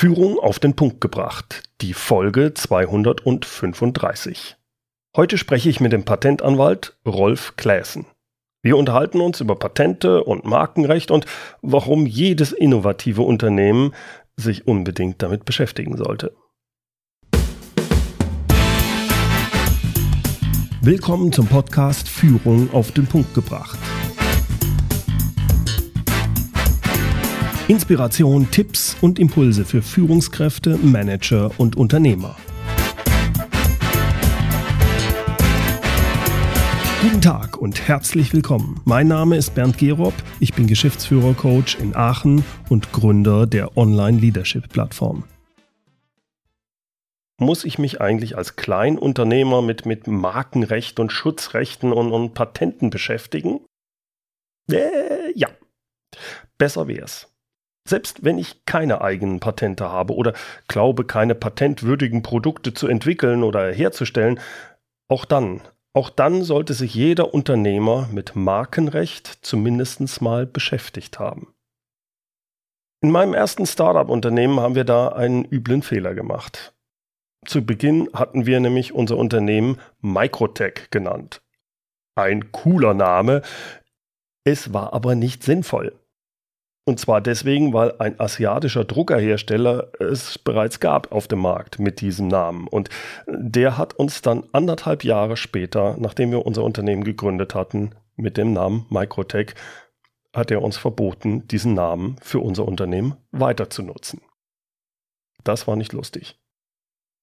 Führung auf den Punkt gebracht, die Folge 235. Heute spreche ich mit dem Patentanwalt Rolf Kläßen. Wir unterhalten uns über Patente und Markenrecht und warum jedes innovative Unternehmen sich unbedingt damit beschäftigen sollte. Willkommen zum Podcast Führung auf den Punkt gebracht. Inspiration, Tipps und Impulse für Führungskräfte, Manager und Unternehmer. Guten Tag und herzlich willkommen. Mein Name ist Bernd Gerob, ich bin Geschäftsführer-Coach in Aachen und Gründer der Online-Leadership-Plattform. Muss ich mich eigentlich als Kleinunternehmer mit, mit Markenrecht und Schutzrechten und, und Patenten beschäftigen? Äh, ja, besser wär's. Selbst wenn ich keine eigenen Patente habe oder glaube, keine patentwürdigen Produkte zu entwickeln oder herzustellen, auch dann, auch dann sollte sich jeder Unternehmer mit Markenrecht zumindest mal beschäftigt haben. In meinem ersten Startup-Unternehmen haben wir da einen üblen Fehler gemacht. Zu Beginn hatten wir nämlich unser Unternehmen Microtech genannt. Ein cooler Name, es war aber nicht sinnvoll. Und zwar deswegen, weil ein asiatischer Druckerhersteller es bereits gab auf dem Markt mit diesem Namen. Und der hat uns dann anderthalb Jahre später, nachdem wir unser Unternehmen gegründet hatten, mit dem Namen Microtech, hat er uns verboten, diesen Namen für unser Unternehmen weiter zu nutzen. Das war nicht lustig.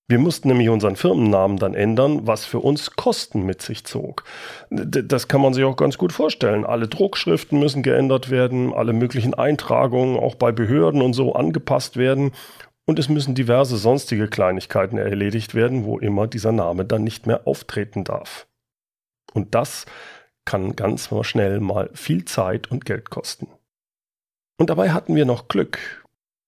Wir mussten nämlich unseren Firmennamen dann ändern, was für uns Kosten mit sich zog. Das kann man sich auch ganz gut vorstellen. Alle Druckschriften müssen geändert werden, alle möglichen Eintragungen auch bei Behörden und so angepasst werden und es müssen diverse sonstige Kleinigkeiten erledigt werden, wo immer dieser Name dann nicht mehr auftreten darf. Und das kann ganz schnell mal viel Zeit und Geld kosten. Und dabei hatten wir noch Glück.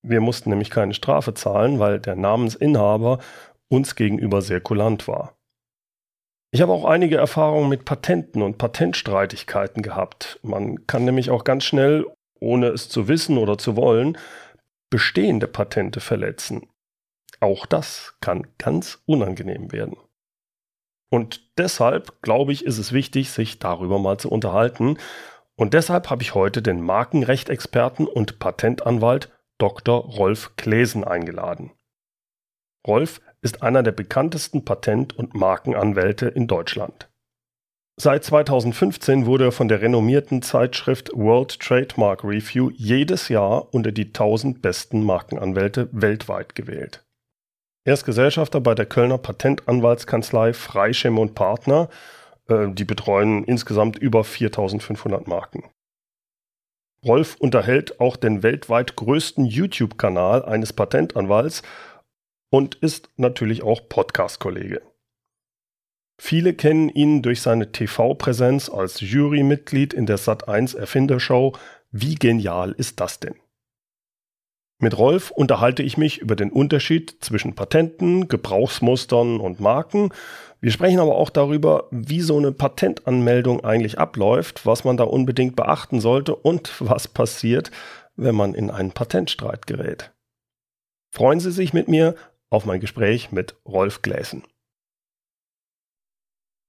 Wir mussten nämlich keine Strafe zahlen, weil der Namensinhaber uns gegenüber sehr kulant war. Ich habe auch einige Erfahrungen mit Patenten und Patentstreitigkeiten gehabt. Man kann nämlich auch ganz schnell, ohne es zu wissen oder zu wollen, bestehende Patente verletzen. Auch das kann ganz unangenehm werden. Und deshalb, glaube ich, ist es wichtig, sich darüber mal zu unterhalten. Und deshalb habe ich heute den Markenrechtexperten und Patentanwalt Dr. Rolf Klesen eingeladen. Rolf ist einer der bekanntesten Patent- und Markenanwälte in Deutschland. Seit 2015 wurde er von der renommierten Zeitschrift World Trademark Review jedes Jahr unter die 1000 besten Markenanwälte weltweit gewählt. Er ist Gesellschafter bei der Kölner Patentanwaltskanzlei Freischem und Partner. Äh, die betreuen insgesamt über 4500 Marken. Rolf unterhält auch den weltweit größten YouTube-Kanal eines Patentanwalts und ist natürlich auch Podcast-Kollege. Viele kennen ihn durch seine TV-Präsenz als Jurymitglied in der Sat1 Erfindershow Wie genial ist das denn? Mit Rolf unterhalte ich mich über den Unterschied zwischen Patenten, Gebrauchsmustern und Marken. Wir sprechen aber auch darüber, wie so eine Patentanmeldung eigentlich abläuft, was man da unbedingt beachten sollte und was passiert, wenn man in einen Patentstreit gerät. Freuen Sie sich mit mir auf mein Gespräch mit Rolf Gläsen.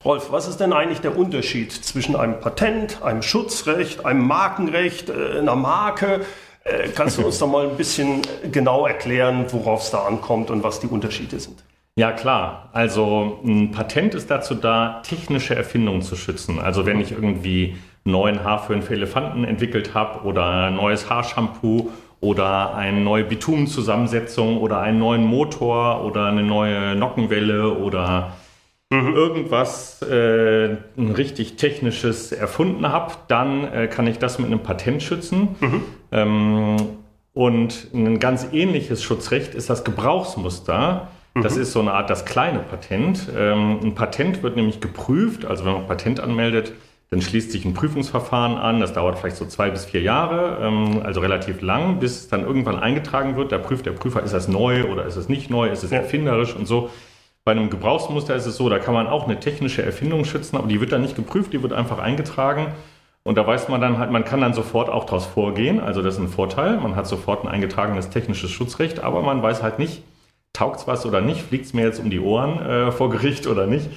Rolf, was ist denn eigentlich der Unterschied zwischen einem Patent, einem Schutzrecht, einem Markenrecht, äh, einer Marke? Äh, kannst du uns da mal ein bisschen genau erklären, worauf es da ankommt und was die Unterschiede sind? Ja, klar. Also ein Patent ist dazu da, technische Erfindungen zu schützen. Also wenn ich irgendwie neuen Haarföhn für Elefanten entwickelt habe oder ein neues Haarshampoo oder eine neue Bitumenzusammensetzung oder einen neuen Motor oder eine neue Nockenwelle oder mhm. irgendwas äh, ein richtig technisches erfunden habe, dann äh, kann ich das mit einem Patent schützen. Mhm. Ähm, und ein ganz ähnliches Schutzrecht ist das Gebrauchsmuster. Das mhm. ist so eine Art das kleine Patent. Ähm, ein Patent wird nämlich geprüft, also wenn man Patent anmeldet, dann schließt sich ein Prüfungsverfahren an, das dauert vielleicht so zwei bis vier Jahre, ähm, also relativ lang, bis es dann irgendwann eingetragen wird. Da prüft der Prüfer, ist das neu oder ist es nicht neu, ist es erfinderisch und so. Bei einem Gebrauchsmuster ist es so, da kann man auch eine technische Erfindung schützen, aber die wird dann nicht geprüft, die wird einfach eingetragen. Und da weiß man dann halt, man kann dann sofort auch daraus vorgehen. Also das ist ein Vorteil. Man hat sofort ein eingetragenes technisches Schutzrecht, aber man weiß halt nicht, taugt es was oder nicht, fliegt es mir jetzt um die Ohren äh, vor Gericht oder nicht.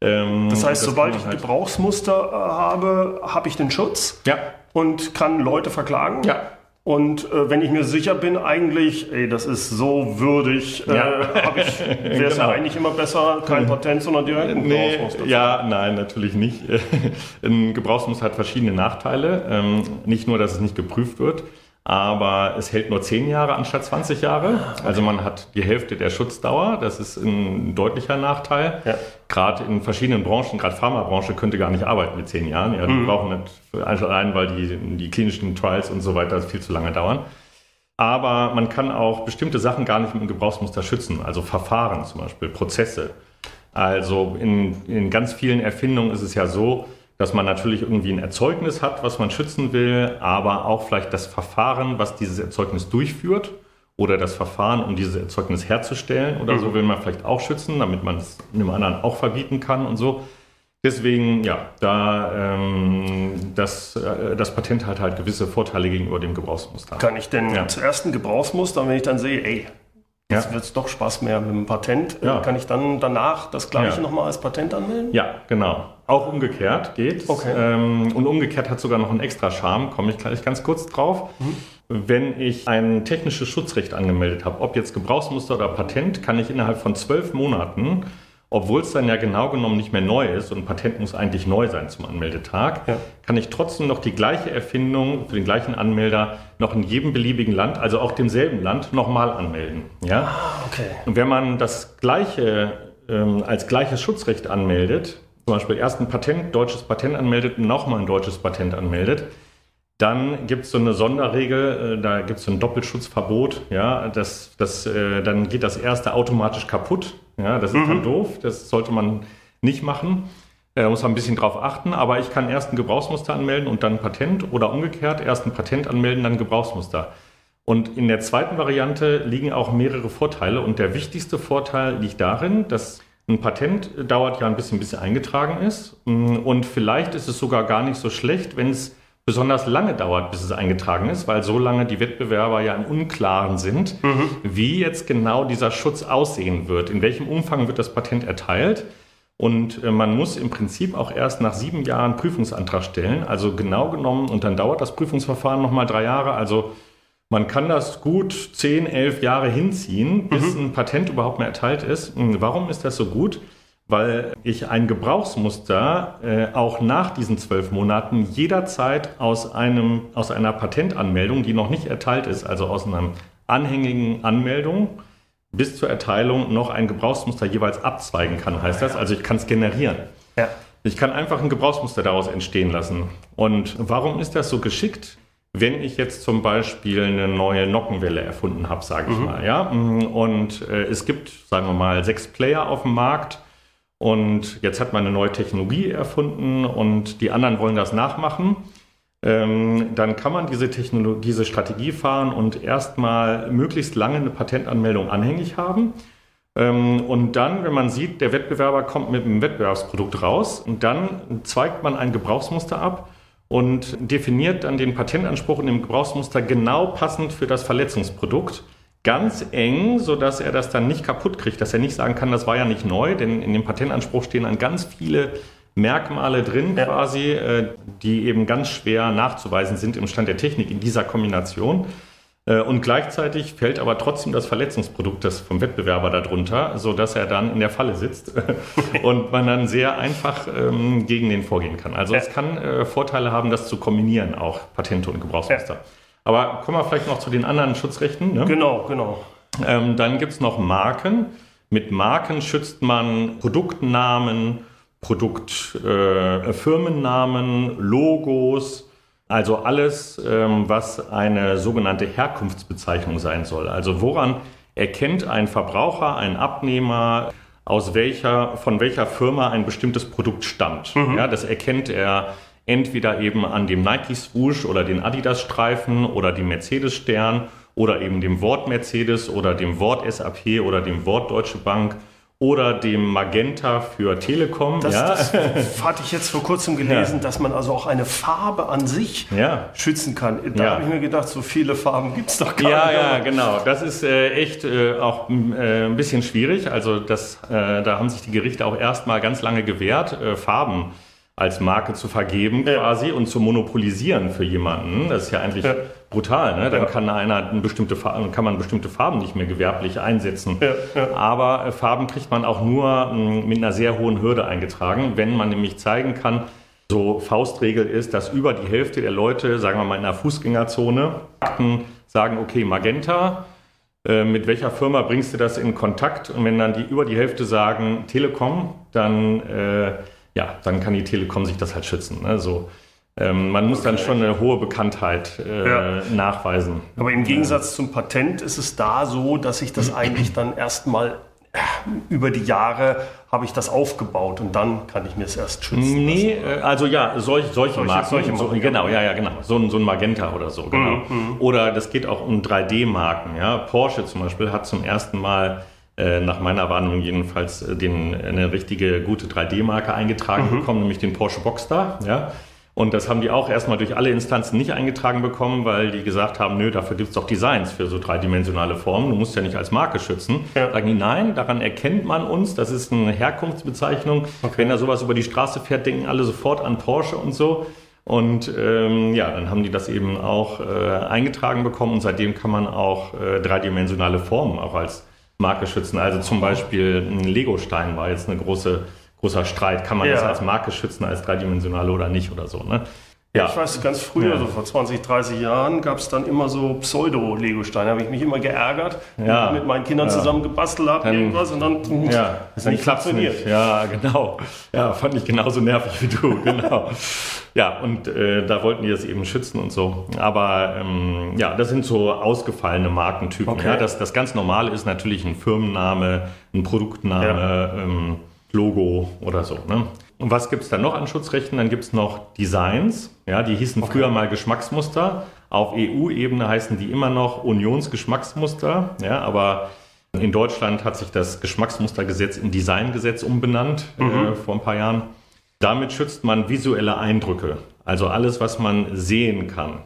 Ähm, das heißt, das sobald ich halt Gebrauchsmuster äh, habe, habe ich den Schutz ja. und kann Leute verklagen. Ja. Und äh, wenn ich mir sicher bin, eigentlich, ey, das ist so würdig, äh, ja. wäre es genau. ja eigentlich immer besser, kein Patent, sondern direkt ein nee, Gebrauchsmuster. Ja, nein, natürlich nicht. ein Gebrauchsmuster hat verschiedene Nachteile. Ähm, nicht nur, dass es nicht geprüft wird, aber es hält nur 10 Jahre anstatt 20 Jahre. Also man hat die Hälfte der Schutzdauer. Das ist ein deutlicher Nachteil. Ja. Gerade in verschiedenen Branchen, gerade Pharmabranche könnte gar nicht arbeiten mit 10 Jahren. Ja, die mhm. brauchen nicht allein, weil die, die klinischen Trials und so weiter viel zu lange dauern. Aber man kann auch bestimmte Sachen gar nicht mit dem Gebrauchsmuster schützen. Also Verfahren zum Beispiel, Prozesse. Also in, in ganz vielen Erfindungen ist es ja so, dass man natürlich irgendwie ein Erzeugnis hat, was man schützen will, aber auch vielleicht das Verfahren, was dieses Erzeugnis durchführt oder das Verfahren, um dieses Erzeugnis herzustellen oder mhm. so will man vielleicht auch schützen, damit man es einem anderen auch verbieten kann und so. Deswegen, ja, da ähm, das, äh, das Patent hat halt gewisse Vorteile gegenüber dem Gebrauchsmuster. Kann ich denn ja. zuerst ein Gebrauchsmuster, wenn ich dann sehe, ey, Jetzt ja. wird es doch Spaß mehr mit dem Patent. Ja. Kann ich dann danach das gleiche ja. nochmal als Patent anmelden? Ja, genau. Auch umgekehrt geht. Okay. Ähm, und umgekehrt hat sogar noch einen extra Charme, komme ich gleich ganz kurz drauf. Mhm. Wenn ich ein technisches Schutzrecht angemeldet habe, ob jetzt Gebrauchsmuster oder Patent, kann ich innerhalb von zwölf Monaten obwohl es dann ja genau genommen nicht mehr neu ist und ein Patent muss eigentlich neu sein zum Anmeldetag, ja. kann ich trotzdem noch die gleiche Erfindung für den gleichen Anmelder noch in jedem beliebigen Land, also auch demselben Land, nochmal anmelden. Ja? Ah, okay. Und wenn man das gleiche ähm, als gleiches Schutzrecht anmeldet, zum Beispiel erst ein Patent, deutsches Patent anmeldet und nochmal ein deutsches Patent anmeldet, dann gibt es so eine Sonderregel, äh, da gibt es so ein Doppelschutzverbot, ja, das, das, äh, dann geht das erste automatisch kaputt. Ja, das ist mhm. dann doof, das sollte man nicht machen. Da muss man ein bisschen drauf achten, aber ich kann erst ein Gebrauchsmuster anmelden und dann ein Patent oder umgekehrt erst ein Patent anmelden, dann ein Gebrauchsmuster. Und in der zweiten Variante liegen auch mehrere Vorteile und der wichtigste Vorteil liegt darin, dass ein Patent dauert ja ein bisschen, bis es eingetragen ist und vielleicht ist es sogar gar nicht so schlecht, wenn es besonders lange dauert, bis es eingetragen ist, weil so lange die Wettbewerber ja im Unklaren sind, mhm. wie jetzt genau dieser Schutz aussehen wird, in welchem Umfang wird das Patent erteilt. Und äh, man muss im Prinzip auch erst nach sieben Jahren Prüfungsantrag stellen, also genau genommen, und dann dauert das Prüfungsverfahren nochmal drei Jahre. Also man kann das gut zehn, elf Jahre hinziehen, bis mhm. ein Patent überhaupt mehr erteilt ist. Warum ist das so gut? Weil ich ein Gebrauchsmuster äh, auch nach diesen zwölf Monaten jederzeit aus, einem, aus einer Patentanmeldung, die noch nicht erteilt ist, also aus einer anhängigen Anmeldung bis zur Erteilung noch ein Gebrauchsmuster jeweils abzweigen kann, heißt das. Also ich kann es generieren. Ja. Ich kann einfach ein Gebrauchsmuster daraus entstehen lassen. Und warum ist das so geschickt? Wenn ich jetzt zum Beispiel eine neue Nockenwelle erfunden habe, sage ich mhm. mal, ja, und äh, es gibt, sagen wir mal, sechs Player auf dem Markt, und jetzt hat man eine neue Technologie erfunden und die anderen wollen das nachmachen. Ähm, dann kann man diese, Technologie, diese Strategie fahren und erstmal möglichst lange eine Patentanmeldung anhängig haben. Ähm, und dann, wenn man sieht, der Wettbewerber kommt mit einem Wettbewerbsprodukt raus, dann zweigt man ein Gebrauchsmuster ab und definiert dann den Patentanspruch in dem Gebrauchsmuster genau passend für das Verletzungsprodukt ganz eng, sodass er das dann nicht kaputt kriegt, dass er nicht sagen kann, das war ja nicht neu, denn in dem Patentanspruch stehen dann ganz viele Merkmale drin ja. quasi, äh, die eben ganz schwer nachzuweisen sind im Stand der Technik in dieser Kombination. Äh, und gleichzeitig fällt aber trotzdem das Verletzungsprodukt des, vom Wettbewerber darunter, sodass er dann in der Falle sitzt und man dann sehr einfach ähm, gegen den vorgehen kann. Also ja. es kann äh, Vorteile haben, das zu kombinieren, auch Patente und Gebrauchsmuster. Ja. Aber kommen wir vielleicht noch zu den anderen Schutzrechten. Ne? Genau, genau. Ähm, dann gibt es noch Marken. Mit Marken schützt man Produktnamen, Produktfirmennamen, äh, Logos, also alles, ähm, was eine sogenannte Herkunftsbezeichnung sein soll. Also woran erkennt ein Verbraucher, ein Abnehmer, aus welcher, von welcher Firma ein bestimmtes Produkt stammt. Mhm. Ja, das erkennt er entweder eben an dem Nike Swoosh oder den Adidas Streifen oder dem Mercedes Stern oder eben dem Wort Mercedes oder dem Wort SAP oder dem Wort Deutsche Bank oder dem Magenta für Telekom. Das, ja. das hatte ich jetzt vor kurzem gelesen, ja. dass man also auch eine Farbe an sich ja. schützen kann. Da habe ich mir gedacht, so viele Farben gibt es doch gar ja, nicht. Ja, genau. Das ist äh, echt äh, auch äh, ein bisschen schwierig. Also das, äh, da haben sich die Gerichte auch erstmal ganz lange gewehrt, äh, Farben als Marke zu vergeben quasi und zu monopolisieren für jemanden. Das ist ja eigentlich brutal. Ne? Dann ja. kann einer eine bestimmte Farbe, kann man bestimmte Farben nicht mehr gewerblich einsetzen. Ja, ja. Aber äh, Farben kriegt man auch nur hm, mit einer sehr hohen Hürde eingetragen, wenn man nämlich zeigen kann, so Faustregel ist, dass über die Hälfte der Leute, sagen wir mal in einer Fußgängerzone, sagen, okay, Magenta, äh, mit welcher Firma bringst du das in Kontakt? Und wenn dann die über die Hälfte sagen Telekom, dann, äh, ja, dann kann die Telekom sich das halt schützen. Ne? So. Ähm, man muss okay. dann schon eine hohe Bekanntheit äh, ja. nachweisen. Aber im Gegensatz zum Patent ist es da so, dass ich das eigentlich dann erstmal äh, über die Jahre habe ich das aufgebaut und dann kann ich mir es erst schützen. Nee, lassen. Äh, also ja, solch, solche, solche Marken. Solche Marken. So, genau, ja, ja, genau. So, ein, so ein Magenta oder so, genau. Mhm. Oder das geht auch um 3D-Marken. Ja. Porsche zum Beispiel hat zum ersten Mal nach meiner Warnung jedenfalls den, eine richtige gute 3D-Marke eingetragen mhm. bekommen, nämlich den Porsche Boxster. Ja. Und das haben die auch erstmal durch alle Instanzen nicht eingetragen bekommen, weil die gesagt haben, nö, dafür gibt es doch Designs für so dreidimensionale Formen. Du musst ja nicht als Marke schützen. Ja. Sagen die, nein, daran erkennt man uns. Das ist eine Herkunftsbezeichnung. Okay. Wenn da sowas über die Straße fährt, denken alle sofort an Porsche und so. Und ähm, ja, dann haben die das eben auch äh, eingetragen bekommen und seitdem kann man auch äh, dreidimensionale Formen auch als Marke schützen. Also zum Beispiel ein Lego-Stein war jetzt eine große großer Streit. Kann man ja. das als Marke schützen, als dreidimensionale oder nicht oder so. Ne? Ja. Ich weiß, ganz früher, ja. so vor 20, 30 Jahren, gab es dann immer so Pseudo-Lego-Steine. habe ich mich immer geärgert, ja. mit meinen Kindern ja. zusammen gebastelt habe, irgendwas und dann, ja, ist nicht funktioniert. Nicht. Ja, genau. Ja, fand ich genauso nervig wie du, genau. ja, und äh, da wollten die das eben schützen und so. Aber ähm, ja, das sind so ausgefallene Markentypen. Okay. Ja, das, das ganz Normale ist natürlich ein Firmenname, ein Produktname, ähm, Logo oder so. Ne? Und was gibt es dann noch an Schutzrechten? Dann gibt es noch Designs. Ja, die hießen okay. früher mal Geschmacksmuster. Auf EU-Ebene heißen die immer noch Unionsgeschmacksmuster. Ja, aber in Deutschland hat sich das Geschmacksmustergesetz in Designgesetz umbenannt äh, mhm. äh, vor ein paar Jahren. Damit schützt man visuelle Eindrücke, also alles, was man sehen kann.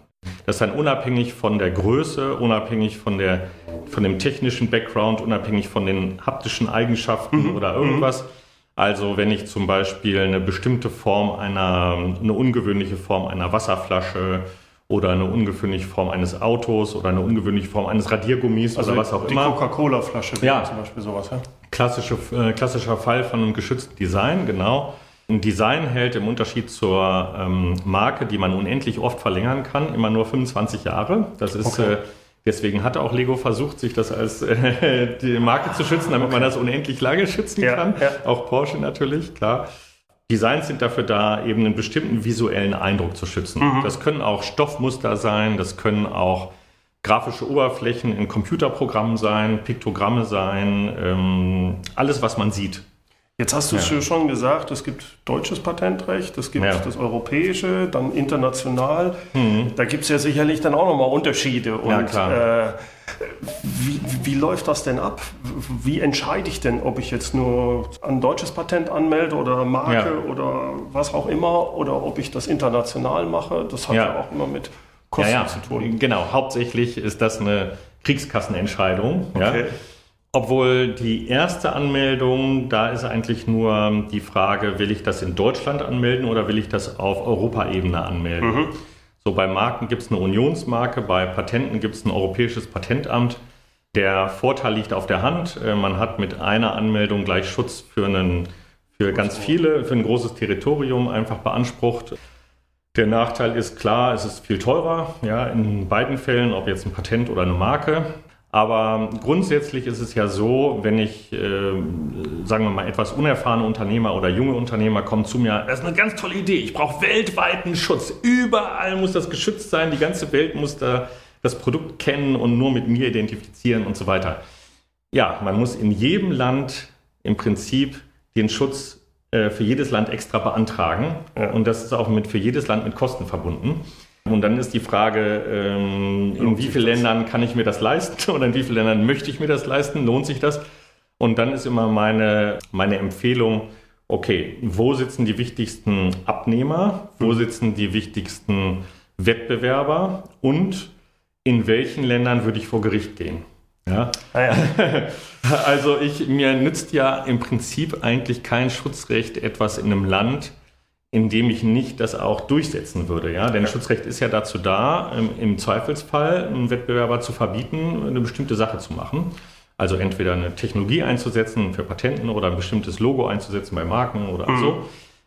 Das ist dann unabhängig von der Größe, unabhängig von, der, von dem technischen Background, unabhängig von den haptischen Eigenschaften mhm. oder irgendwas. Mhm also wenn ich zum Beispiel eine bestimmte Form einer, eine ungewöhnliche Form einer Wasserflasche oder eine ungewöhnliche Form eines Autos oder eine ungewöhnliche Form eines Radiergummis also oder was auch die immer. Die Coca-Cola-Flasche ja. zum Beispiel sowas. Ja? Klassische, äh, klassischer Fall von einem geschützten Design, genau. Ein Design hält im Unterschied zur ähm, Marke, die man unendlich oft verlängern kann, immer nur 25 Jahre. Das ist okay. äh, Deswegen hat auch Lego versucht, sich das als äh, die Marke zu schützen, damit okay. man das unendlich lange schützen ja, kann. Ja. Auch Porsche natürlich, klar. Designs sind dafür da, eben einen bestimmten visuellen Eindruck zu schützen. Mhm. Das können auch Stoffmuster sein, das können auch grafische Oberflächen in Computerprogrammen sein, Piktogramme sein, ähm, alles, was man sieht. Jetzt hast du es ja. schon gesagt, es gibt deutsches Patentrecht, es gibt ja. das europäische, dann international. Mhm. Da gibt es ja sicherlich dann auch nochmal Unterschiede. Und ja, klar. Äh, wie, wie, läuft das denn ab? Wie entscheide ich denn, ob ich jetzt nur ein deutsches Patent anmelde oder Marke oder was auch immer oder ob ich das international mache? Das hat ja, ja auch immer mit Kosten zu tun. Genau, hauptsächlich ist das eine Kriegskassenentscheidung. Okay. Obwohl die erste Anmeldung, da ist eigentlich nur die Frage, will ich das in Deutschland anmelden oder will ich das auf Europaebene anmelden? Mhm. So bei Marken gibt es eine Unionsmarke, bei Patenten gibt es ein europäisches Patentamt. Der Vorteil liegt auf der Hand. Äh, man hat mit einer Anmeldung gleich Schutz für, einen, für ganz viele, für ein großes Territorium einfach beansprucht. Der Nachteil ist klar, es ist viel teurer, ja, in beiden Fällen, ob jetzt ein Patent oder eine Marke. Aber grundsätzlich ist es ja so, wenn ich, äh, sagen wir mal, etwas unerfahrene Unternehmer oder junge Unternehmer kommen zu mir, das ist eine ganz tolle Idee, ich brauche weltweiten Schutz. Überall muss das geschützt sein, die ganze Welt muss da das Produkt kennen und nur mit mir identifizieren und so weiter. Ja, man muss in jedem Land im Prinzip den Schutz äh, für jedes Land extra beantragen. Und das ist auch mit, für jedes Land mit Kosten verbunden. Und dann ist die Frage, ähm, in wie vielen Ländern kann ich mir das leisten oder in wie vielen Ländern möchte ich mir das leisten? Lohnt sich das? Und dann ist immer meine, meine Empfehlung, okay, wo sitzen die wichtigsten Abnehmer, wo sitzen die wichtigsten Wettbewerber und in welchen Ländern würde ich vor Gericht gehen? Ja. Ah ja. Also ich, mir nützt ja im Prinzip eigentlich kein Schutzrecht etwas in einem Land, in dem ich nicht das auch durchsetzen würde. Ja? Denn. Schutzrecht ist ja dazu da, im, im Zweifelsfall einen Wettbewerber zu verbieten, eine bestimmte Sache zu machen. Also entweder eine Technologie einzusetzen für Patenten oder ein bestimmtes Logo einzusetzen bei Marken oder mhm. so.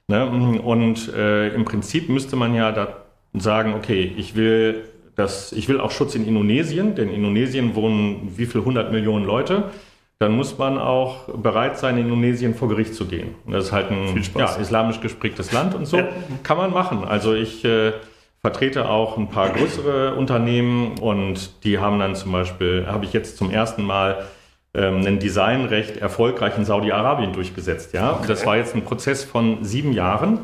Ne? Und äh, im Prinzip müsste man ja da sagen, okay, ich will das, ich will auch Schutz in Indonesien, denn in Indonesien wohnen wie viel hundert Millionen Leute. Dann muss man auch bereit sein, in Indonesien vor Gericht zu gehen. Das ist halt ein ja, islamisch gesprägtes Land und so. Ja. Kann man machen. Also ich äh, vertrete auch ein paar größere Unternehmen und die haben dann zum Beispiel, habe ich jetzt zum ersten Mal ähm, ein Designrecht erfolgreich in Saudi-Arabien durchgesetzt. Ja? Okay. Das war jetzt ein Prozess von sieben Jahren.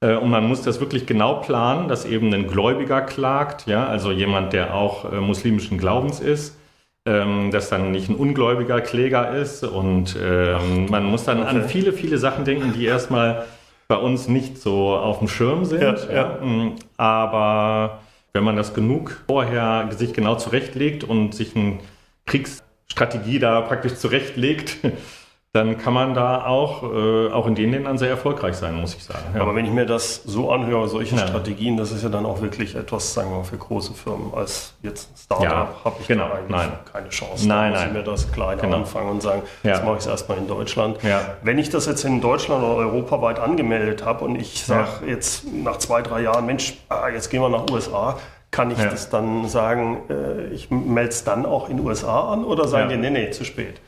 Äh, und man muss das wirklich genau planen, dass eben ein Gläubiger klagt, ja, also jemand, der auch äh, muslimischen Glaubens ist, ähm, dass dann nicht ein ungläubiger Kläger ist. Und ähm, man muss dann okay. an viele, viele Sachen denken, die erstmal bei uns nicht so auf dem Schirm sind. Ja, ja. Mm, aber wenn man das genug vorher sich genau zurechtlegt und sich eine Kriegsstrategie da praktisch zurechtlegt, dann kann man da auch, äh, auch in den Ländern sehr erfolgreich sein, muss ich sagen. Ja. Aber wenn ich mir das so anhöre, solche ja. Strategien, das ist ja dann auch wirklich etwas, sagen wir mal, für große Firmen. Als jetzt Startup ja, habe ich genau. eigentlich nein. keine Chance. Nein, da muss ich mir das klein genau. anfangen und sagen, ja. jetzt mache ich es erstmal in Deutschland. Wenn ich das jetzt in Deutschland oder europaweit angemeldet habe und ich sage jetzt nach zwei, drei Jahren, Mensch, ah, jetzt gehen wir nach USA, kann ich das dann sagen, äh, ich melde es dann auch in USA an oder sagen die, nee, nee, zu spät?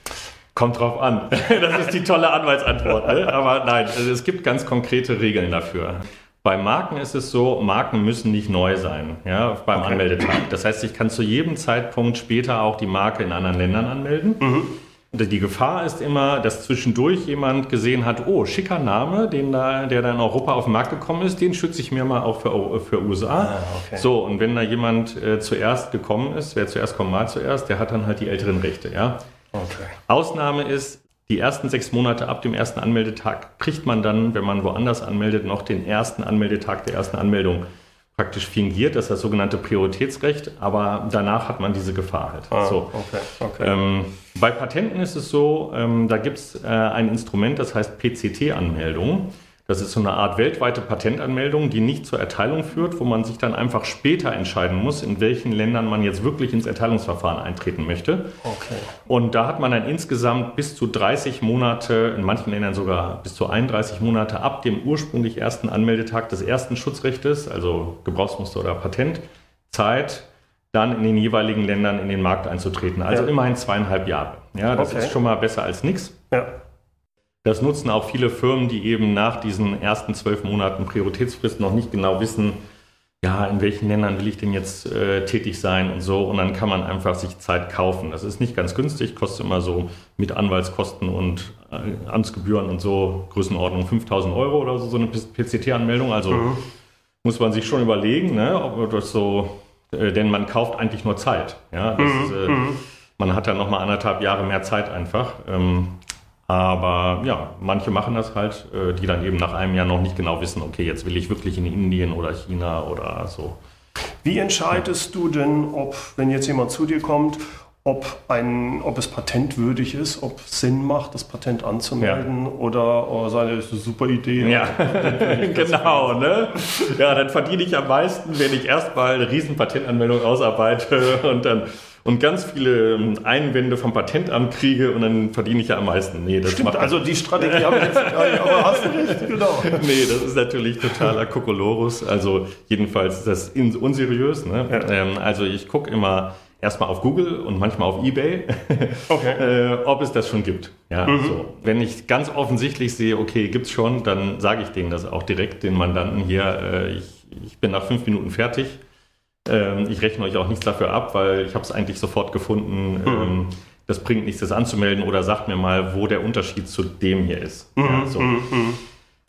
Kommt drauf an. Das ist die tolle Anwaltsantwort. Ne? Aber nein, also es gibt ganz konkrete Regeln dafür. Bei Marken ist es so, Marken müssen nicht neu sein, ja, beim okay. Anmeldetag. Das heißt, ich kann zu jedem Zeitpunkt später auch die Marke in anderen Ländern anmelden. Mhm. Die Gefahr ist immer, dass zwischendurch jemand gesehen hat, oh, schicker Name, den da, der da in Europa auf den Markt gekommen ist, den schütze ich mir mal auch für, für USA. Ah, okay. So, und wenn da jemand äh, zuerst gekommen ist, wer zuerst kommt, mal zuerst, der hat dann halt die älteren Rechte, ja. Okay. Ausnahme ist, die ersten sechs Monate ab dem ersten Anmeldetag kriegt man dann, wenn man woanders anmeldet, noch den ersten Anmeldetag der ersten Anmeldung praktisch fingiert. Das ist das sogenannte Prioritätsrecht, aber danach hat man diese Gefahr halt. Ah, so. okay, okay. Ähm, bei Patenten ist es so, ähm, da gibt es äh, ein Instrument, das heißt PCT-Anmeldung. Das ist so eine Art weltweite Patentanmeldung, die nicht zur Erteilung führt, wo man sich dann einfach später entscheiden muss, in welchen Ländern man jetzt wirklich ins Erteilungsverfahren eintreten möchte. Okay. Und da hat man dann insgesamt bis zu 30 Monate, in manchen Ländern sogar bis zu 31 Monate ab dem ursprünglich ersten Anmeldetag des ersten Schutzrechtes, also Gebrauchsmuster oder Patent, Zeit, dann in den jeweiligen Ländern in den Markt einzutreten. Also ja. immerhin zweieinhalb Jahre. Ja, das okay. ist schon mal besser als nichts. Ja. Das nutzen auch viele Firmen, die eben nach diesen ersten zwölf Monaten Prioritätsfrist noch nicht genau wissen, ja, in welchen Ländern will ich denn jetzt äh, tätig sein und so. Und dann kann man einfach sich Zeit kaufen. Das ist nicht ganz günstig, kostet immer so mit Anwaltskosten und äh, Amtsgebühren und so Größenordnung 5000 Euro oder so, so eine PCT-Anmeldung. Also mhm. muss man sich schon überlegen, ne, ob das so, äh, denn man kauft eigentlich nur Zeit. Ja, das, mhm. Äh, mhm. man hat dann nochmal anderthalb Jahre mehr Zeit einfach. Ähm, aber ja, manche machen das halt, äh, die dann eben nach einem Jahr noch nicht genau wissen, okay, jetzt will ich wirklich in Indien oder China oder so. Wie entscheidest du denn, ob, wenn jetzt jemand zu dir kommt, ob, ein, ob es patentwürdig ist, ob es Sinn macht, das Patent anzumelden ja. oder oh, seine ist eine super Idee. Ja, genau. Ne? Ja, dann verdiene ich am meisten, wenn ich erstmal eine riesen Patentanmeldung ausarbeite und dann und ganz viele ähm, Einwände vom Patentamt kriege und dann verdiene ich ja am meisten. Nee, das Stimmt, also die Strategie habe ich jetzt nicht, aber hast du recht, genau. nee, das ist natürlich totaler Kokolorus. Also jedenfalls ist das unseriös. Ne? Ja. Ähm, also ich gucke immer erstmal auf Google und manchmal auf Ebay, okay. äh, ob es das schon gibt. Ja, mhm. so. Wenn ich ganz offensichtlich sehe, okay, gibt es schon, dann sage ich denen das auch direkt, den Mandanten hier, äh, ich, ich bin nach fünf Minuten fertig ähm, ich rechne euch auch nichts dafür ab, weil ich habe es eigentlich sofort gefunden. Mhm. Ähm, das bringt nichts, das anzumelden oder sagt mir mal, wo der Unterschied zu dem hier ist. Mhm. Ja, so. mhm.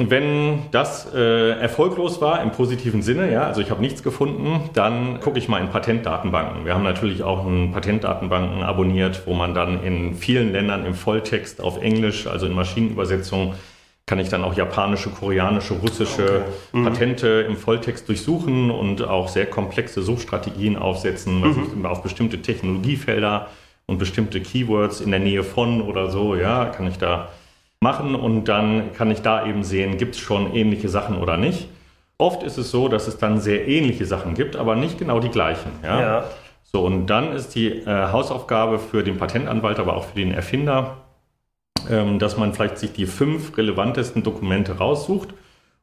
Wenn das äh, erfolglos war im positiven Sinne, ja, also ich habe nichts gefunden, dann gucke ich mal in Patentdatenbanken. Wir haben natürlich auch einen Patentdatenbanken abonniert, wo man dann in vielen Ländern im Volltext auf Englisch, also in Maschinenübersetzung, kann ich dann auch japanische, koreanische, russische okay. mhm. Patente im Volltext durchsuchen und auch sehr komplexe Suchstrategien aufsetzen, mhm. auf bestimmte Technologiefelder und bestimmte Keywords in der Nähe von oder so, ja, kann ich da machen und dann kann ich da eben sehen, gibt es schon ähnliche Sachen oder nicht. Oft ist es so, dass es dann sehr ähnliche Sachen gibt, aber nicht genau die gleichen. Ja. ja. So, und dann ist die äh, Hausaufgabe für den Patentanwalt, aber auch für den Erfinder, dass man vielleicht sich die fünf relevantesten Dokumente raussucht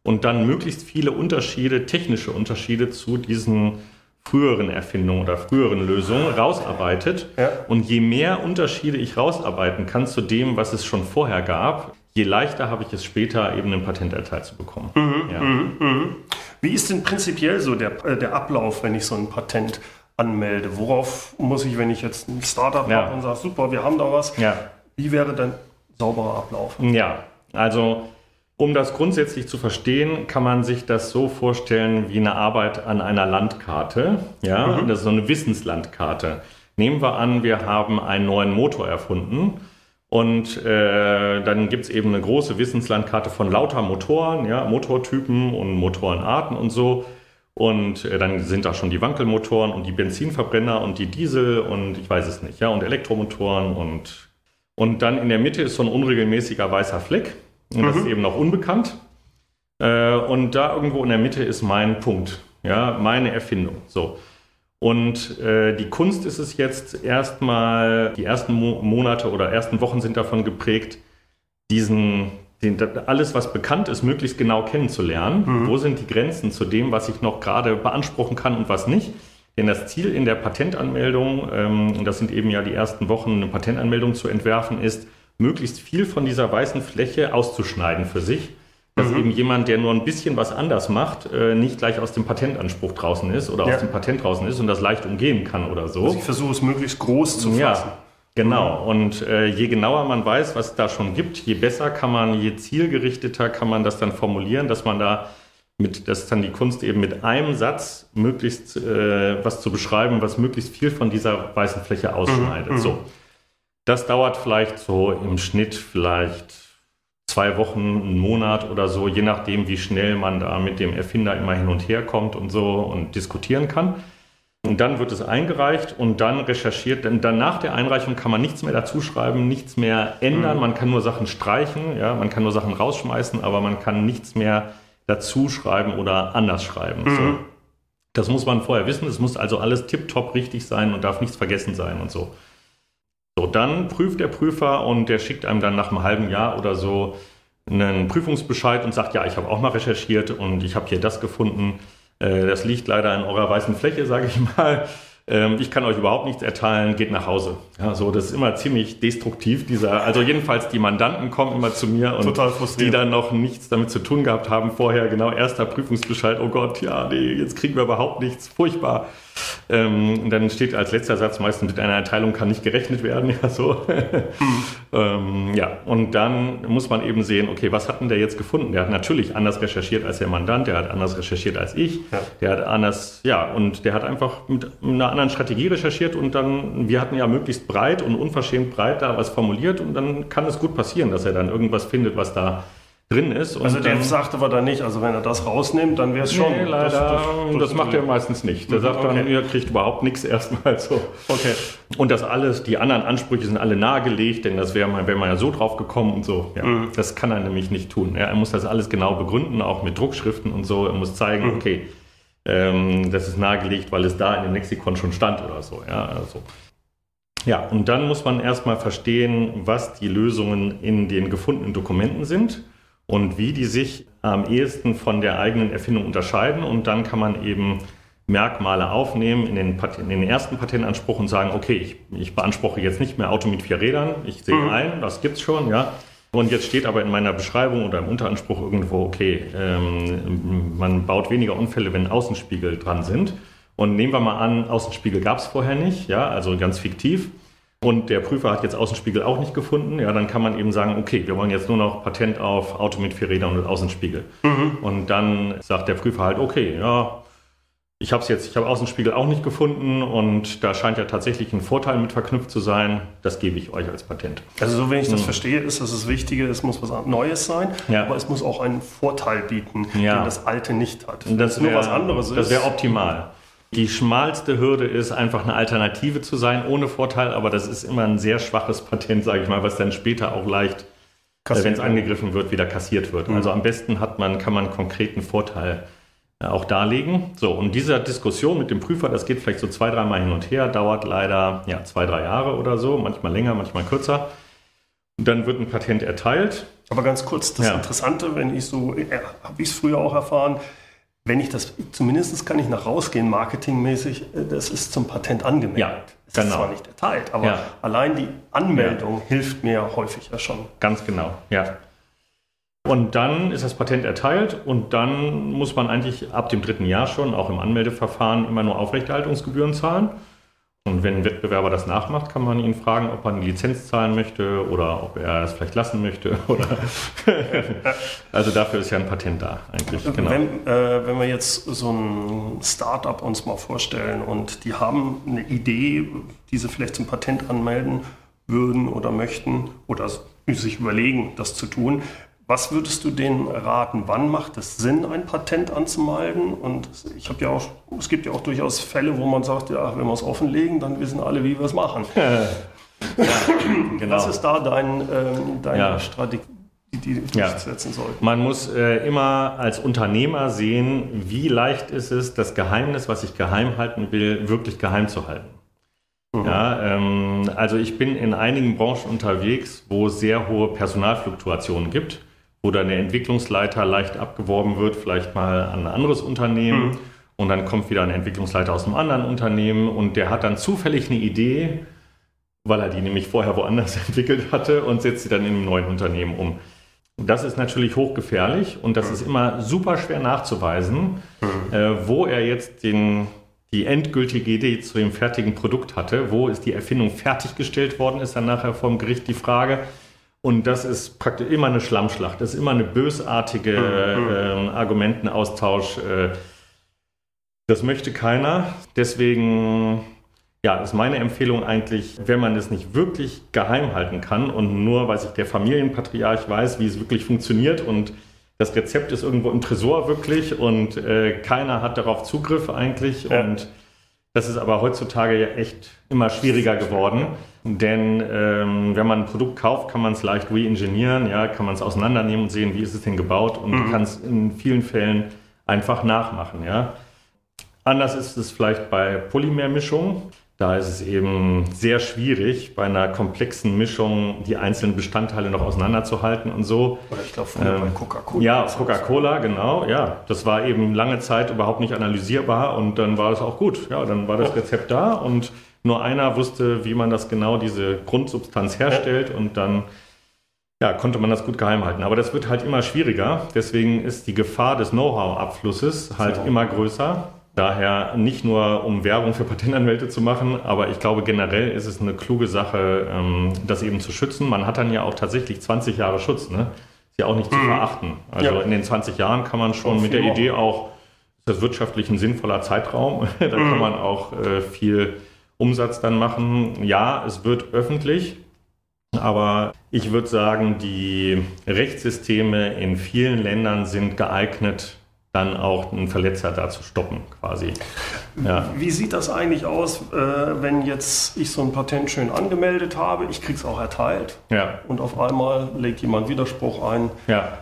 und dann möglichst viele Unterschiede, technische Unterschiede zu diesen früheren Erfindungen oder früheren Lösungen rausarbeitet. Ja. Und je mehr Unterschiede ich rausarbeiten kann zu dem, was es schon vorher gab, je leichter habe ich es später, eben ein Patent erteilt zu bekommen. Mhm, ja. mhm, mhm. Wie ist denn prinzipiell so der, äh, der Ablauf, wenn ich so ein Patent anmelde? Worauf muss ich, wenn ich jetzt ein Startup ja. habe und sage, super, wir haben da was, ja. wie wäre dann sauberer Ablauf? Ja, also um das grundsätzlich zu verstehen, kann man sich das so vorstellen wie eine Arbeit an einer Landkarte. Ja, mhm. das ist so eine Wissenslandkarte. Nehmen wir an, wir haben einen neuen Motor erfunden. Und äh, dann gibt es eben eine große Wissenslandkarte von lauter Motoren, ja, Motortypen und Motorenarten und so. Und äh, dann sind da schon die Wankelmotoren und die Benzinverbrenner und die Diesel und ich weiß es nicht, ja, und Elektromotoren und, und dann in der Mitte ist so ein unregelmäßiger weißer Fleck. Und das ist mhm. eben noch unbekannt. Äh, und da irgendwo in der Mitte ist mein Punkt, ja, meine Erfindung. So. Und äh, die Kunst ist es jetzt erstmal, die ersten Mo Monate oder ersten Wochen sind davon geprägt, diesen, den, alles, was bekannt ist, möglichst genau kennenzulernen. Mhm. Wo sind die Grenzen zu dem, was ich noch gerade beanspruchen kann und was nicht? Denn das Ziel in der Patentanmeldung, ähm, und das sind eben ja die ersten Wochen, eine Patentanmeldung zu entwerfen, ist, möglichst viel von dieser weißen Fläche auszuschneiden für sich, dass mhm. eben jemand, der nur ein bisschen was anders macht, äh, nicht gleich aus dem Patentanspruch draußen ist oder ja. aus dem Patent draußen ist und das leicht umgehen kann oder so. Also ich versuche es möglichst groß zu fassen. Ja. Genau, und äh, je genauer man weiß, was es da schon gibt, je besser kann man, je zielgerichteter kann man das dann formulieren, dass man da mit, das ist dann die Kunst eben mit einem Satz möglichst äh, was zu beschreiben, was möglichst viel von dieser weißen Fläche ausschneidet. Mhm. So. Das dauert vielleicht so im Schnitt vielleicht zwei Wochen, einen Monat oder so, je nachdem, wie schnell man da mit dem Erfinder immer hin und her kommt und so und diskutieren kann. Und dann wird es eingereicht und dann recherchiert. Denn dann nach der Einreichung kann man nichts mehr dazu schreiben, nichts mehr ändern. Mhm. Man kann nur Sachen streichen, ja, man kann nur Sachen rausschmeißen, aber man kann nichts mehr dazu schreiben oder anders schreiben. Mhm. So. Das muss man vorher wissen. Es muss also alles tiptop richtig sein und darf nichts vergessen sein und so. So, dann prüft der Prüfer und der schickt einem dann nach einem halben Jahr oder so einen Prüfungsbescheid und sagt, ja, ich habe auch mal recherchiert und ich habe hier das gefunden. Äh, das liegt leider in eurer weißen Fläche, sage ich mal. Ähm, ich kann euch überhaupt nichts erteilen, geht nach Hause. Ja, so, das ist immer ziemlich destruktiv, dieser, also jedenfalls die Mandanten kommen immer zu mir und die dann noch nichts damit zu tun gehabt haben vorher, genau, erster Prüfungsbescheid, oh Gott, ja, nee, jetzt kriegen wir überhaupt nichts, furchtbar. Ähm, dann steht als letzter Satz meistens mit einer Erteilung kann nicht gerechnet werden, ja, so. Mhm. ähm, ja, und dann muss man eben sehen, okay, was hat denn der jetzt gefunden? Der hat natürlich anders recherchiert als der Mandant, der hat anders recherchiert als ich, ja. der hat anders, ja, und der hat einfach mit einer anderen Strategie recherchiert und dann, wir hatten ja möglichst breit und unverschämt breit da was formuliert und dann kann es gut passieren, dass er dann irgendwas findet, was da drin ist. also der sagt aber dann nicht, also wenn er das rausnimmt, dann wäre es schon. Nee, leider, das, das, das, macht er meistens nicht. Der mhm, sagt okay. dann, ihr kriegt überhaupt nichts erstmal so. Okay. Und das alles, die anderen Ansprüche sind alle nahegelegt, denn das wäre man, wär man ja so drauf gekommen und so. Ja, mhm. Das kann er nämlich nicht tun. Ja, er muss das alles genau begründen, auch mit Druckschriften und so. Er muss zeigen, mhm. okay, ähm, das ist nahegelegt, weil es da in dem Lexikon schon stand oder so. Ja, also. Ja, und dann muss man erstmal verstehen, was die Lösungen in den gefundenen Dokumenten sind und wie die sich am ehesten von der eigenen Erfindung unterscheiden. Und dann kann man eben Merkmale aufnehmen in den, in den ersten Patentanspruch und sagen, okay, ich, ich, beanspruche jetzt nicht mehr Auto mit vier Rädern, ich sehe mhm. ein, das gibt's schon, ja. Und jetzt steht aber in meiner Beschreibung oder im Unteranspruch irgendwo, okay, ähm, man baut weniger Unfälle, wenn Außenspiegel dran sind. Und nehmen wir mal an, Außenspiegel gab es vorher nicht, ja, also ganz fiktiv. Und der Prüfer hat jetzt Außenspiegel auch nicht gefunden, ja, dann kann man eben sagen, okay, wir wollen jetzt nur noch Patent auf Auto mit vier Rädern und Außenspiegel. Mhm. Und dann sagt der Prüfer halt, okay, ja, ich habe es jetzt, ich habe Außenspiegel auch nicht gefunden und da scheint ja tatsächlich ein Vorteil mit verknüpft zu sein. Das gebe ich euch als Patent. Also so, wenn ich das hm. verstehe, ist das das Wichtige, es muss was Neues sein, ja. aber es muss auch einen Vorteil bieten, ja. den das Alte nicht hat. Wenn das wär, nur was anderes ist. Das wäre optimal. Die schmalste Hürde ist einfach eine Alternative zu sein, ohne Vorteil, aber das ist immer ein sehr schwaches Patent, sage ich mal, was dann später auch leicht, äh, wenn es angegriffen wird, wieder kassiert wird. Mhm. Also am besten hat man, kann man einen konkreten Vorteil äh, auch darlegen. So, und diese Diskussion mit dem Prüfer, das geht vielleicht so zwei, dreimal hin und her, dauert leider ja, zwei, drei Jahre oder so, manchmal länger, manchmal kürzer. Und dann wird ein Patent erteilt. Aber ganz kurz, das ja. Interessante, wenn ich so, äh, habe ich es früher auch erfahren, wenn ich das, zumindest kann ich nach rausgehen, marketingmäßig, äh, das ist zum Patent angemeldet. Ja, es genau. ist zwar nicht erteilt, aber ja. allein die Anmeldung ja. hilft mir häufig ja schon. Ganz genau, ja. Und dann ist das Patent erteilt und dann muss man eigentlich ab dem dritten Jahr schon, auch im Anmeldeverfahren, immer nur Aufrechterhaltungsgebühren zahlen. Und wenn ein Wettbewerber das nachmacht, kann man ihn fragen, ob er eine Lizenz zahlen möchte oder ob er es vielleicht lassen möchte. Also dafür ist ja ein Patent da eigentlich. Genau. Wenn, äh, wenn wir jetzt so ein Startup uns mal vorstellen und die haben eine Idee, die sie vielleicht zum Patent anmelden würden oder möchten oder sich überlegen, das zu tun, was würdest du denen raten? Wann macht es Sinn, ein Patent anzumelden? Und ich habe ja auch, es gibt ja auch durchaus Fälle, wo man sagt, ja, wenn wir es offenlegen, dann wissen alle, wie wir es machen. ja, genau. Was ist da dein, ähm, deine ja. Strategie? die ja. setzen soll. Man muss äh, immer als Unternehmer sehen, wie leicht ist es, das Geheimnis, was ich geheim halten will, wirklich geheim zu halten. Mhm. Ja, ähm, also ich bin in einigen Branchen unterwegs, wo es sehr hohe Personalfluktuationen gibt wo dann der Entwicklungsleiter leicht abgeworben wird, vielleicht mal an ein anderes Unternehmen. Mhm. Und dann kommt wieder ein Entwicklungsleiter aus einem anderen Unternehmen und der hat dann zufällig eine Idee, weil er die nämlich vorher woanders entwickelt hatte und setzt sie dann in einem neuen Unternehmen um. Und das ist natürlich hochgefährlich und das mhm. ist immer super schwer nachzuweisen, mhm. äh, wo er jetzt den, die endgültige Idee zu dem fertigen Produkt hatte, wo ist die Erfindung fertiggestellt worden, ist dann nachher vom Gericht die Frage. Und das ist praktisch immer eine Schlammschlacht. Das ist immer eine bösartige mhm. äh, Argumentenaustausch. Äh, das möchte keiner. Deswegen ja, ist meine Empfehlung eigentlich, wenn man es nicht wirklich geheim halten kann und nur, weil sich der Familienpatriarch weiß, wie es wirklich funktioniert und das Rezept ist irgendwo im Tresor wirklich und äh, keiner hat darauf Zugriff eigentlich ja. und das ist aber heutzutage ja echt immer schwieriger geworden. Denn ähm, wenn man ein Produkt kauft, kann man es leicht re-engineeren, ja, kann man es auseinandernehmen und sehen, wie ist es denn gebaut und mhm. kann es in vielen Fällen einfach nachmachen. Ja. Anders ist es vielleicht bei Polymermischungen. Da ist es eben sehr schwierig, bei einer komplexen Mischung die einzelnen Bestandteile noch auseinanderzuhalten und so. Oder ich glaube, ähm, bei Coca-Cola. Ja, Coca-Cola, genau. Ja, das war eben lange Zeit überhaupt nicht analysierbar und dann war es auch gut. Ja, dann war das Rezept da und nur einer wusste, wie man das genau, diese Grundsubstanz herstellt und dann ja, konnte man das gut geheim halten. Aber das wird halt immer schwieriger. Deswegen ist die Gefahr des Know-how-Abflusses halt so. immer größer. Daher nicht nur, um Werbung für Patentanwälte zu machen, aber ich glaube generell ist es eine kluge Sache, ähm, das eben zu schützen. Man hat dann ja auch tatsächlich 20 Jahre Schutz, ne? Ist ja auch nicht zu mhm. verachten. Also ja. in den 20 Jahren kann man schon mit der Idee auch, ist das wirtschaftlich ein sinnvoller Zeitraum? da mhm. kann man auch äh, viel Umsatz dann machen. Ja, es wird öffentlich, aber ich würde sagen, die Rechtssysteme in vielen Ländern sind geeignet, dann auch einen Verletzer da zu stoppen, quasi. Ja. Wie sieht das eigentlich aus, äh, wenn jetzt ich so ein Patent schön angemeldet habe, ich kriege es auch erteilt ja. und auf einmal legt jemand Widerspruch ein? Ja.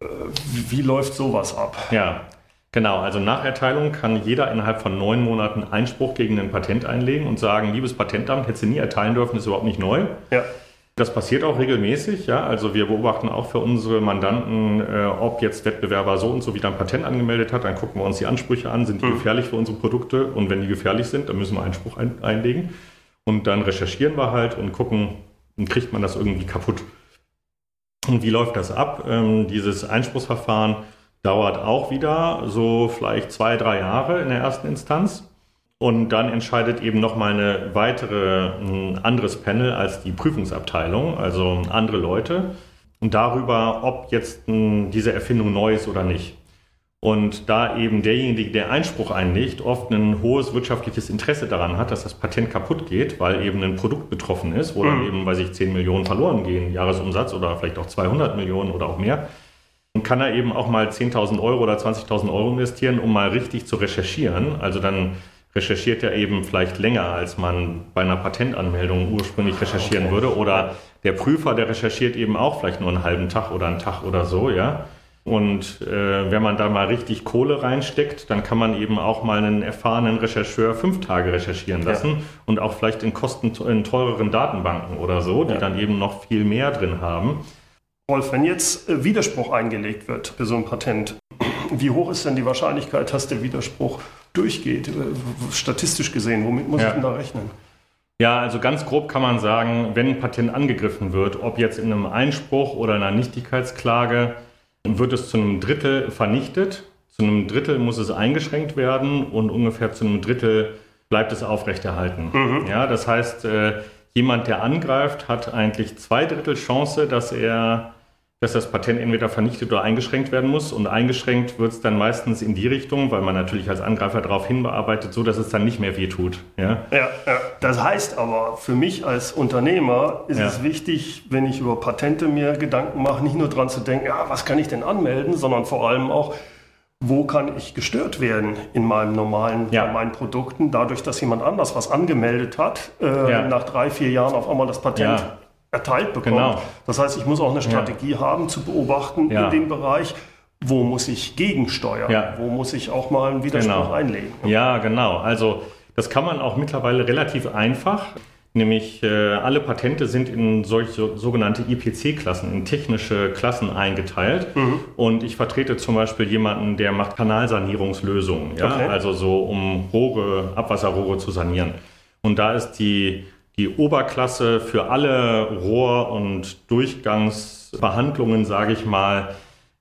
Äh, wie, wie läuft sowas ab? Ja, Genau, also nach Erteilung kann jeder innerhalb von neun Monaten Einspruch gegen ein Patent einlegen und sagen, liebes Patentamt, hätte sie nie erteilen dürfen, ist überhaupt nicht neu. Ja. Das passiert auch regelmäßig, ja. Also wir beobachten auch für unsere Mandanten, äh, ob jetzt Wettbewerber so und so wieder ein Patent angemeldet hat, dann gucken wir uns die Ansprüche an, sind die mhm. gefährlich für unsere Produkte und wenn die gefährlich sind, dann müssen wir Einspruch ein, einlegen und dann recherchieren wir halt und gucken, und kriegt man das irgendwie kaputt. Und wie läuft das ab? Ähm, dieses Einspruchsverfahren dauert auch wieder so vielleicht zwei, drei Jahre in der ersten Instanz. Und dann entscheidet eben nochmal eine weitere, ein anderes Panel als die Prüfungsabteilung, also andere Leute, darüber, ob jetzt diese Erfindung neu ist oder nicht. Und da eben derjenige, der Einspruch einlegt, oft ein hohes wirtschaftliches Interesse daran hat, dass das Patent kaputt geht, weil eben ein Produkt betroffen ist, wo dann mhm. eben, weiß ich, 10 Millionen verloren gehen, Jahresumsatz oder vielleicht auch 200 Millionen oder auch mehr, dann kann er eben auch mal 10.000 Euro oder 20.000 Euro investieren, um mal richtig zu recherchieren. Also dann recherchiert er eben vielleicht länger, als man bei einer Patentanmeldung ursprünglich recherchieren okay. würde. Oder der Prüfer, der recherchiert eben auch vielleicht nur einen halben Tag oder einen Tag oder so, ja. Und äh, wenn man da mal richtig Kohle reinsteckt, dann kann man eben auch mal einen erfahrenen Rechercheur fünf Tage recherchieren lassen ja. und auch vielleicht in Kosten in teureren Datenbanken oder so, die ja. dann eben noch viel mehr drin haben. Rolf, wenn jetzt äh, Widerspruch eingelegt wird für so ein Patent, wie hoch ist denn die Wahrscheinlichkeit, dass der Widerspruch durchgeht? Äh, statistisch gesehen, womit muss ja. ich denn da rechnen? Ja, also ganz grob kann man sagen, wenn ein Patent angegriffen wird, ob jetzt in einem Einspruch oder einer Nichtigkeitsklage, wird es zu einem Drittel vernichtet, zu einem Drittel muss es eingeschränkt werden und ungefähr zu einem Drittel bleibt es aufrechterhalten. Mhm. Ja, das heißt, äh, jemand, der angreift, hat eigentlich zwei Drittel Chance, dass er dass das Patent entweder vernichtet oder eingeschränkt werden muss. Und eingeschränkt wird es dann meistens in die Richtung, weil man natürlich als Angreifer darauf hinbearbeitet, so dass es dann nicht mehr weh tut. Ja? Ja, ja, das heißt aber, für mich als Unternehmer ist ja. es wichtig, wenn ich über Patente mir Gedanken mache, nicht nur daran zu denken, ja, was kann ich denn anmelden, sondern vor allem auch, wo kann ich gestört werden in meinem normalen, ja. bei meinen Produkten, dadurch, dass jemand anders was angemeldet hat, äh, nach drei, vier Jahren auf einmal das Patent erteilt bekommt. Genau. Das heißt, ich muss auch eine Strategie ja. haben, zu beobachten ja. in dem Bereich, wo muss ich gegensteuern, ja. wo muss ich auch mal einen Widerspruch genau. einlegen. Ja, genau. Also das kann man auch mittlerweile relativ einfach. Nämlich äh, alle Patente sind in solche sogenannte IPC-Klassen, in technische Klassen eingeteilt. Mhm. Und ich vertrete zum Beispiel jemanden, der macht Kanalsanierungslösungen, ja? Okay. also so um Rohre, Abwasserrohre zu sanieren. Und da ist die die Oberklasse für alle Rohr- und Durchgangsbehandlungen, sage ich mal,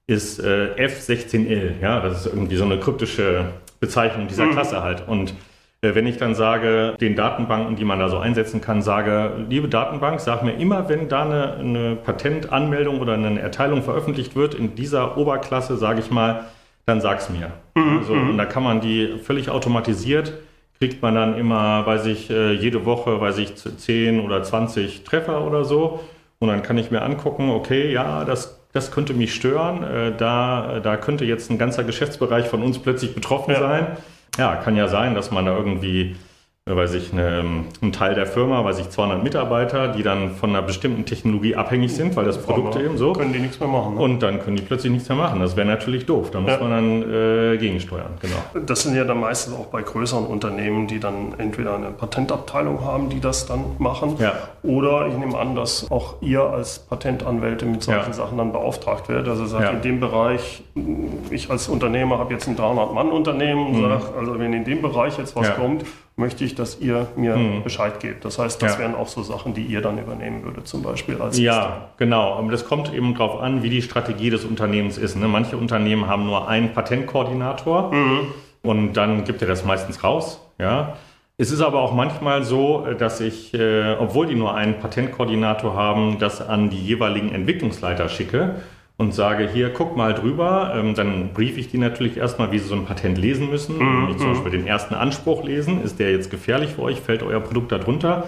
ist äh, F16L. Ja, das ist irgendwie so eine kryptische Bezeichnung dieser mhm. Klasse halt. Und äh, wenn ich dann sage, den Datenbanken, die man da so einsetzen kann, sage, liebe Datenbank, sag mir immer, wenn da eine, eine Patentanmeldung oder eine Erteilung veröffentlicht wird in dieser Oberklasse, sage ich mal, dann sag's mir. Mhm. Also, und da kann man die völlig automatisiert kriegt man dann immer, weiß ich, äh, jede Woche, weiß ich, 10 oder 20 Treffer oder so. Und dann kann ich mir angucken, okay, ja, das, das könnte mich stören. Äh, da, da könnte jetzt ein ganzer Geschäftsbereich von uns plötzlich betroffen ja. sein. Ja, kann ja sein, dass man da irgendwie weiß ich, eine, ein Teil der Firma, weiß ich, 200 Mitarbeiter, die dann von einer bestimmten Technologie abhängig sind, weil das Produkt eben so. Können die nichts mehr machen. Ne? Und dann können die plötzlich nichts mehr machen. Das wäre natürlich doof. Da muss ja. man dann äh, gegensteuern. Genau. Das sind ja dann meistens auch bei größeren Unternehmen, die dann entweder eine Patentabteilung haben, die das dann machen. Ja. Oder ich nehme an, dass auch ihr als Patentanwälte mit solchen ja. Sachen dann beauftragt werdet. Also sagt, in dem Bereich, ich als Unternehmer habe jetzt ein 300-Mann-Unternehmen und mhm. sage, also wenn in dem Bereich jetzt was kommt, möchte ich, dass ihr mir hm. Bescheid gebt. Das heißt, das ja. wären auch so Sachen, die ihr dann übernehmen würdet, zum Beispiel als Ja, System. genau. Aber das kommt eben darauf an, wie die Strategie des Unternehmens ist. Ne? Manche Unternehmen haben nur einen Patentkoordinator mhm. und dann gibt er das meistens raus. Ja. Es ist aber auch manchmal so, dass ich, äh, obwohl die nur einen Patentkoordinator haben, das an die jeweiligen Entwicklungsleiter schicke und sage, hier, guck mal drüber. Ähm, dann briefe ich die natürlich erstmal, wie sie so ein Patent lesen müssen. Mhm. Wenn ich zum Beispiel den ersten Anspruch lesen, ist der jetzt gefährlich für euch, fällt euer Produkt darunter?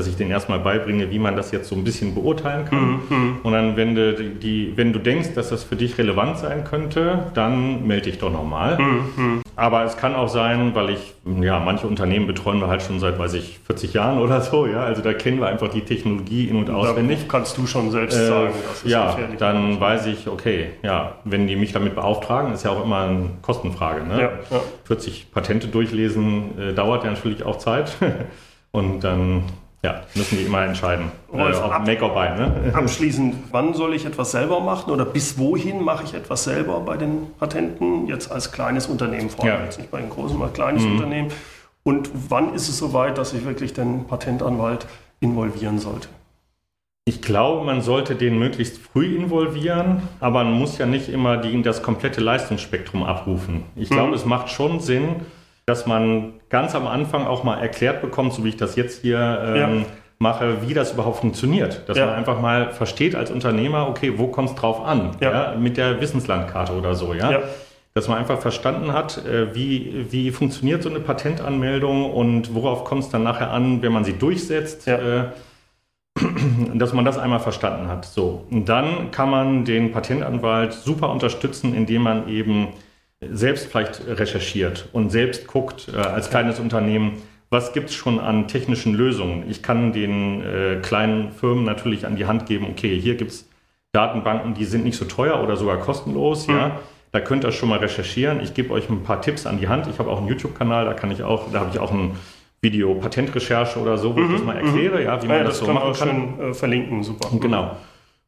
Dass ich denen erstmal beibringe, wie man das jetzt so ein bisschen beurteilen kann. Mhm, mhm. Und dann, wenn du, die, wenn du denkst, dass das für dich relevant sein könnte, dann melde dich doch nochmal. Mhm, mhm, Aber es kann auch sein, weil ich, ja, manche Unternehmen betreuen wir halt schon seit, weiß ich, 40 Jahren oder so, ja. Also da kennen wir einfach die Technologie in- und auswendig. Da kannst du schon selbst äh, sagen, das ist Ja, dann weiß ich, okay, ja, wenn die mich damit beauftragen, ist ja auch immer eine Kostenfrage. Ne? Ja, ja. 40 Patente durchlesen äh, dauert ja natürlich auch Zeit. und dann ja, müssen die immer entscheiden. Rolf, äh, ab, Make or buy, ne? Abschließend, wann soll ich etwas selber machen oder bis wohin mache ich etwas selber bei den Patenten? Jetzt als kleines Unternehmen, vor allem ja. jetzt nicht bei den großen, mal kleines mhm. Unternehmen. Und wann ist es soweit, dass ich wirklich den Patentanwalt involvieren sollte? Ich glaube, man sollte den möglichst früh involvieren, aber man muss ja nicht immer die, das komplette Leistungsspektrum abrufen. Ich glaube, mhm. es macht schon Sinn, dass man ganz am Anfang auch mal erklärt bekommt, so wie ich das jetzt hier ähm, ja. mache, wie das überhaupt funktioniert. Dass ja. man einfach mal versteht als Unternehmer, okay, wo kommt es drauf an? Ja. Mit der Wissenslandkarte oder so, ja. Dass man einfach verstanden hat, äh, wie, wie funktioniert so eine Patentanmeldung und worauf kommt es dann nachher an, wenn man sie durchsetzt. Äh, dass man das einmal verstanden hat. So, und dann kann man den Patentanwalt super unterstützen, indem man eben selbst vielleicht recherchiert und selbst guckt äh, als kleines Unternehmen, was gibt es schon an technischen Lösungen. Ich kann den äh, kleinen Firmen natürlich an die Hand geben, okay, hier gibt es Datenbanken, die sind nicht so teuer oder sogar kostenlos, mhm. ja. Da könnt ihr schon mal recherchieren. Ich gebe euch ein paar Tipps an die Hand. Ich habe auch einen YouTube-Kanal, da kann ich auch, da habe ich auch ein Video Patentrecherche oder so, wo mhm, ich das mal erkläre, mhm. ja, wie man ja, das, das so machen kann. Schön, äh, verlinken, super. Genau.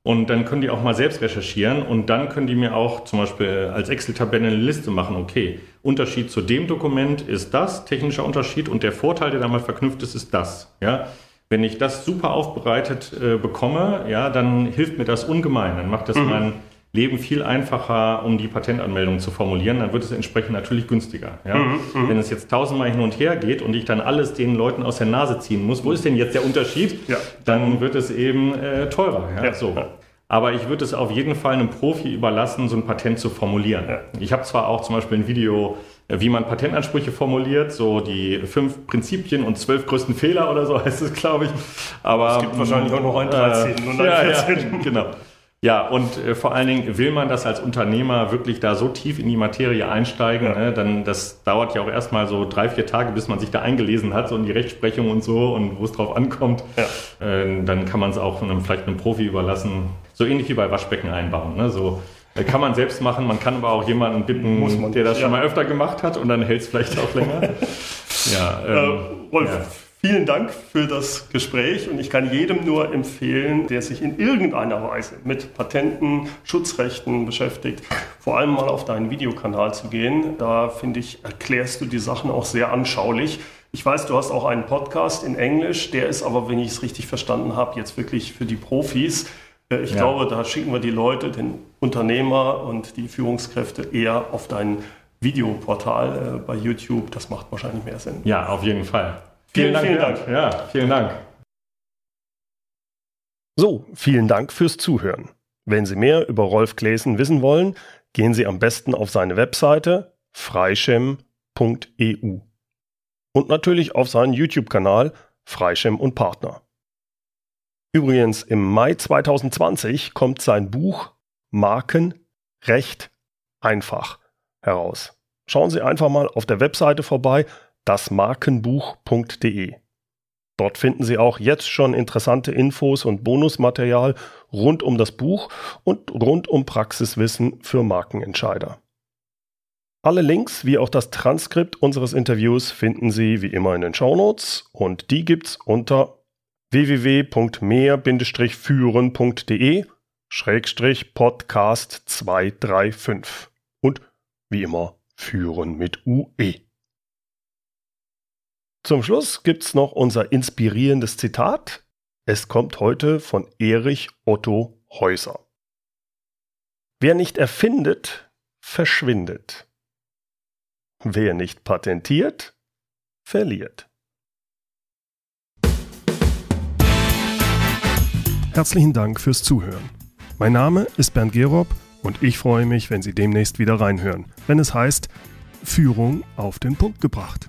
Und dann können die auch mal selbst recherchieren und dann können die mir auch zum Beispiel als Excel-Tabelle eine Liste machen. Okay, Unterschied zu dem Dokument ist das, technischer Unterschied und der Vorteil, der damit verknüpft ist, ist das. Ja, wenn ich das super aufbereitet äh, bekomme, ja, dann hilft mir das ungemein. Dann macht das mhm. mein Leben viel einfacher, um die Patentanmeldung zu formulieren, dann wird es entsprechend natürlich günstiger. Ja? Mhm, mhm, Wenn es jetzt tausendmal hin und her geht und ich dann alles den Leuten aus der Nase ziehen muss, wo ist denn jetzt der Unterschied? Ja. Dann wird es eben äh, teurer. Ja? ja. So. Aber ich würde es auf jeden Fall einem Profi überlassen, so ein Patent zu formulieren. Ja. Ich habe zwar auch zum Beispiel ein Video, äh, wie man Patentansprüche formuliert, so die fünf Prinzipien und zwölf größten Fehler oder so heißt es, glaube ich. Aber es gibt wahrscheinlich auch noch ein 13 äh, und ein ja, 14. Ja, genau. Ja, und äh, vor allen Dingen will man das als Unternehmer wirklich da so tief in die Materie einsteigen, ja. ne? dann das dauert ja auch erstmal so drei, vier Tage, bis man sich da eingelesen hat, so in die Rechtsprechung und so und wo es drauf ankommt. Ja. Äh, dann kann man es auch einem, vielleicht einem Profi überlassen. So ähnlich wie bei Waschbecken einbauen. Ne? So, äh, kann man selbst machen, man kann aber auch jemanden bitten, der das ja. schon mal öfter gemacht hat und dann hält es vielleicht auch länger. ja, ähm, äh, Rolf, ja. Vielen Dank für das Gespräch und ich kann jedem nur empfehlen, der sich in irgendeiner Weise mit Patenten, Schutzrechten beschäftigt, vor allem mal auf deinen Videokanal zu gehen. Da finde ich, erklärst du die Sachen auch sehr anschaulich. Ich weiß, du hast auch einen Podcast in Englisch, der ist aber, wenn ich es richtig verstanden habe, jetzt wirklich für die Profis. Äh, ich ja. glaube, da schicken wir die Leute, den Unternehmer und die Führungskräfte eher auf dein Videoportal äh, bei YouTube. Das macht wahrscheinlich mehr Sinn. Ja, auf jeden Fall. Vielen, vielen Dank. Vielen Dank. Ja, vielen Dank. So, vielen Dank fürs Zuhören. Wenn Sie mehr über Rolf Gläsen wissen wollen, gehen Sie am besten auf seine Webseite freischem.eu und natürlich auf seinen YouTube-Kanal Freischem und Partner. Übrigens, im Mai 2020 kommt sein Buch Marken Recht einfach heraus. Schauen Sie einfach mal auf der Webseite vorbei dasmarkenbuch.de. Dort finden Sie auch jetzt schon interessante Infos und Bonusmaterial rund um das Buch und rund um Praxiswissen für Markenentscheider. Alle Links wie auch das Transkript unseres Interviews finden Sie wie immer in den Shownotes und die gibt's unter www.mehr-führen.de Schrägstrich Podcast 235 und wie immer führen mit UE. Zum Schluss gibt's noch unser inspirierendes Zitat. Es kommt heute von Erich Otto Häuser. Wer nicht erfindet, verschwindet. Wer nicht patentiert, verliert. Herzlichen Dank fürs Zuhören. Mein Name ist Bernd Gerob und ich freue mich, wenn Sie demnächst wieder reinhören, wenn es heißt Führung auf den Punkt gebracht.